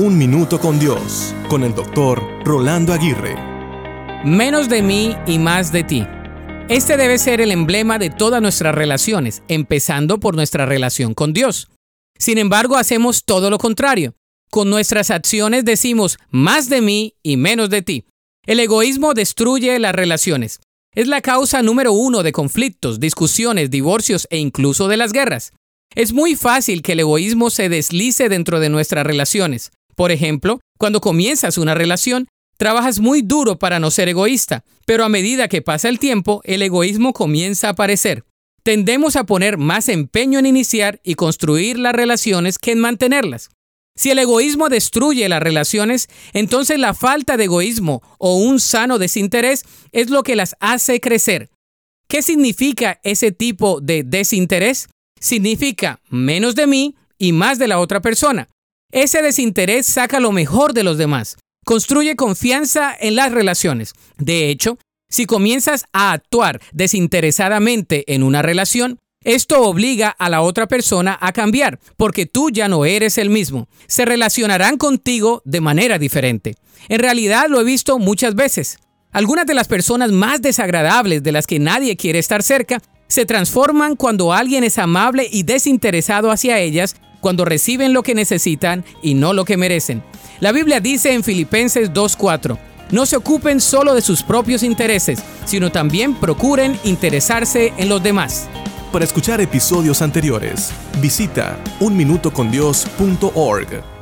Un Minuto con Dios, con el doctor Rolando Aguirre. Menos de mí y más de ti. Este debe ser el emblema de todas nuestras relaciones, empezando por nuestra relación con Dios. Sin embargo, hacemos todo lo contrario. Con nuestras acciones decimos más de mí y menos de ti. El egoísmo destruye las relaciones. Es la causa número uno de conflictos, discusiones, divorcios e incluso de las guerras. Es muy fácil que el egoísmo se deslice dentro de nuestras relaciones. Por ejemplo, cuando comienzas una relación, trabajas muy duro para no ser egoísta, pero a medida que pasa el tiempo, el egoísmo comienza a aparecer. Tendemos a poner más empeño en iniciar y construir las relaciones que en mantenerlas. Si el egoísmo destruye las relaciones, entonces la falta de egoísmo o un sano desinterés es lo que las hace crecer. ¿Qué significa ese tipo de desinterés? Significa menos de mí y más de la otra persona. Ese desinterés saca lo mejor de los demás. Construye confianza en las relaciones. De hecho, si comienzas a actuar desinteresadamente en una relación, esto obliga a la otra persona a cambiar, porque tú ya no eres el mismo. Se relacionarán contigo de manera diferente. En realidad lo he visto muchas veces. Algunas de las personas más desagradables de las que nadie quiere estar cerca se transforman cuando alguien es amable y desinteresado hacia ellas, cuando reciben lo que necesitan y no lo que merecen. La Biblia dice en Filipenses 2.4, no se ocupen solo de sus propios intereses, sino también procuren interesarse en los demás. Para escuchar episodios anteriores, visita unminutocondios.org.